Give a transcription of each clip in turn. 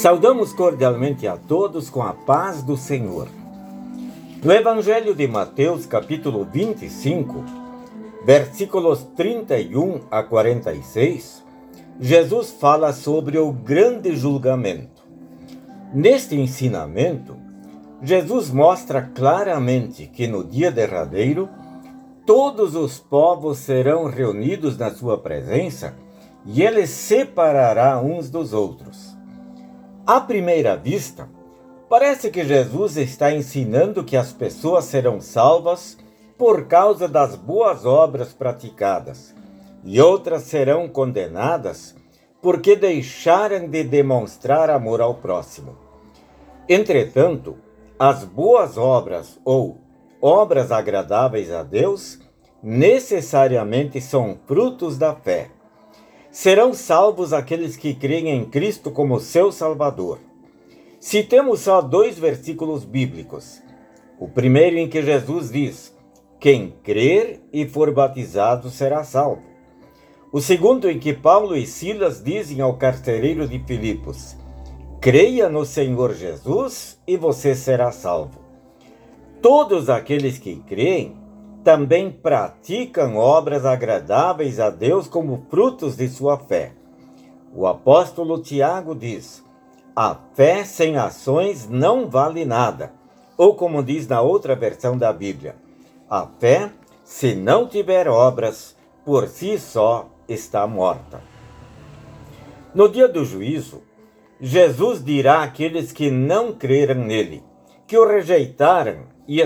Saudamos cordialmente a todos com a paz do Senhor. No Evangelho de Mateus, capítulo 25, versículos 31 a 46, Jesus fala sobre o grande julgamento. Neste ensinamento, Jesus mostra claramente que no dia derradeiro, todos os povos serão reunidos na sua presença e ele separará uns dos outros. À primeira vista, parece que Jesus está ensinando que as pessoas serão salvas por causa das boas obras praticadas, e outras serão condenadas porque deixaram de demonstrar amor ao próximo. Entretanto, as boas obras ou obras agradáveis a Deus necessariamente são frutos da fé serão salvos aqueles que creem em Cristo como seu Salvador. Citemos só dois versículos bíblicos. O primeiro em que Jesus diz: Quem crer e for batizado será salvo. O segundo em que Paulo e Silas dizem ao carcereiro de Filipos: Creia no Senhor Jesus e você será salvo. Todos aqueles que creem também praticam obras agradáveis a Deus como frutos de sua fé. O apóstolo Tiago diz: a fé sem ações não vale nada. Ou como diz na outra versão da Bíblia, a fé, se não tiver obras, por si só está morta. No dia do juízo, Jesus dirá àqueles que não creram nele, que o rejeitaram e,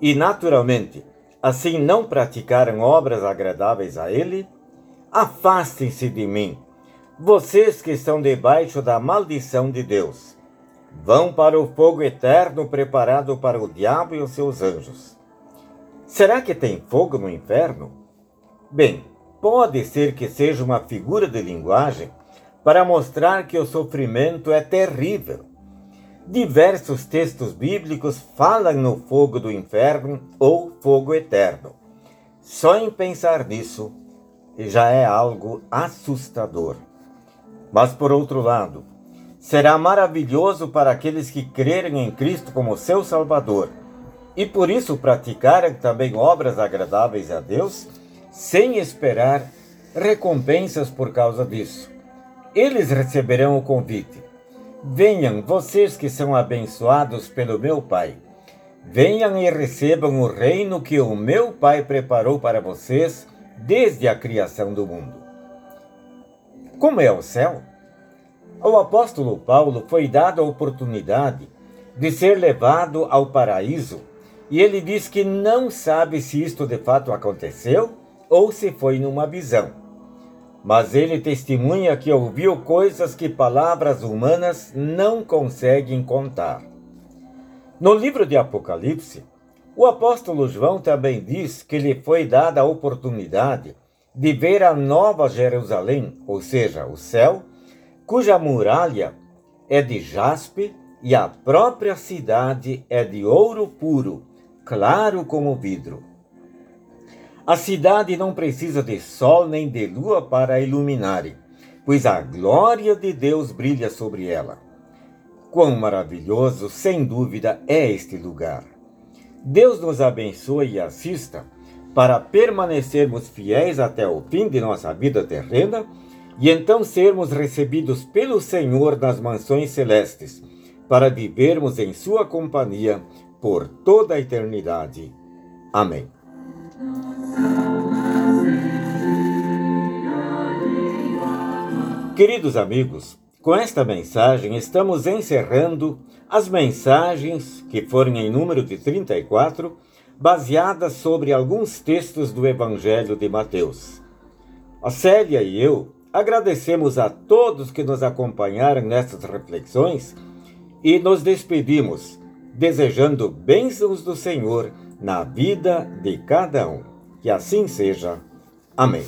e naturalmente, assim não praticaram obras agradáveis a Ele? Afastem-se de mim, vocês que estão debaixo da maldição de Deus. Vão para o fogo eterno preparado para o diabo e os seus anjos. Será que tem fogo no inferno? Bem, pode ser que seja uma figura de linguagem para mostrar que o sofrimento é terrível Diversos textos bíblicos falam no fogo do inferno ou fogo eterno. Só em pensar nisso já é algo assustador. Mas, por outro lado, será maravilhoso para aqueles que crerem em Cristo como seu Salvador e por isso praticarem também obras agradáveis a Deus, sem esperar recompensas por causa disso. Eles receberão o convite Venham, vocês que são abençoados pelo meu Pai. Venham e recebam o reino que o meu Pai preparou para vocês desde a criação do mundo. Como é o céu? Ao apóstolo Paulo foi dada a oportunidade de ser levado ao paraíso e ele diz que não sabe se isto de fato aconteceu ou se foi numa visão mas ele testemunha que ouviu coisas que palavras humanas não conseguem contar. No livro de Apocalipse, o apóstolo João também diz que lhe foi dada a oportunidade de ver a nova Jerusalém, ou seja, o céu, cuja muralha é de jaspe e a própria cidade é de ouro puro, claro como vidro. A cidade não precisa de sol nem de lua para iluminar, pois a glória de Deus brilha sobre ela. Quão maravilhoso, sem dúvida, é este lugar. Deus nos abençoe e assista para permanecermos fiéis até o fim de nossa vida terrena e então sermos recebidos pelo Senhor nas mansões celestes, para vivermos em Sua companhia por toda a eternidade. Amém. Queridos amigos, com esta mensagem estamos encerrando as mensagens, que foram em número de 34, baseadas sobre alguns textos do Evangelho de Mateus. A Célia e eu agradecemos a todos que nos acompanharam nessas reflexões e nos despedimos, desejando bênçãos do Senhor na vida de cada um. Que assim seja. Amém.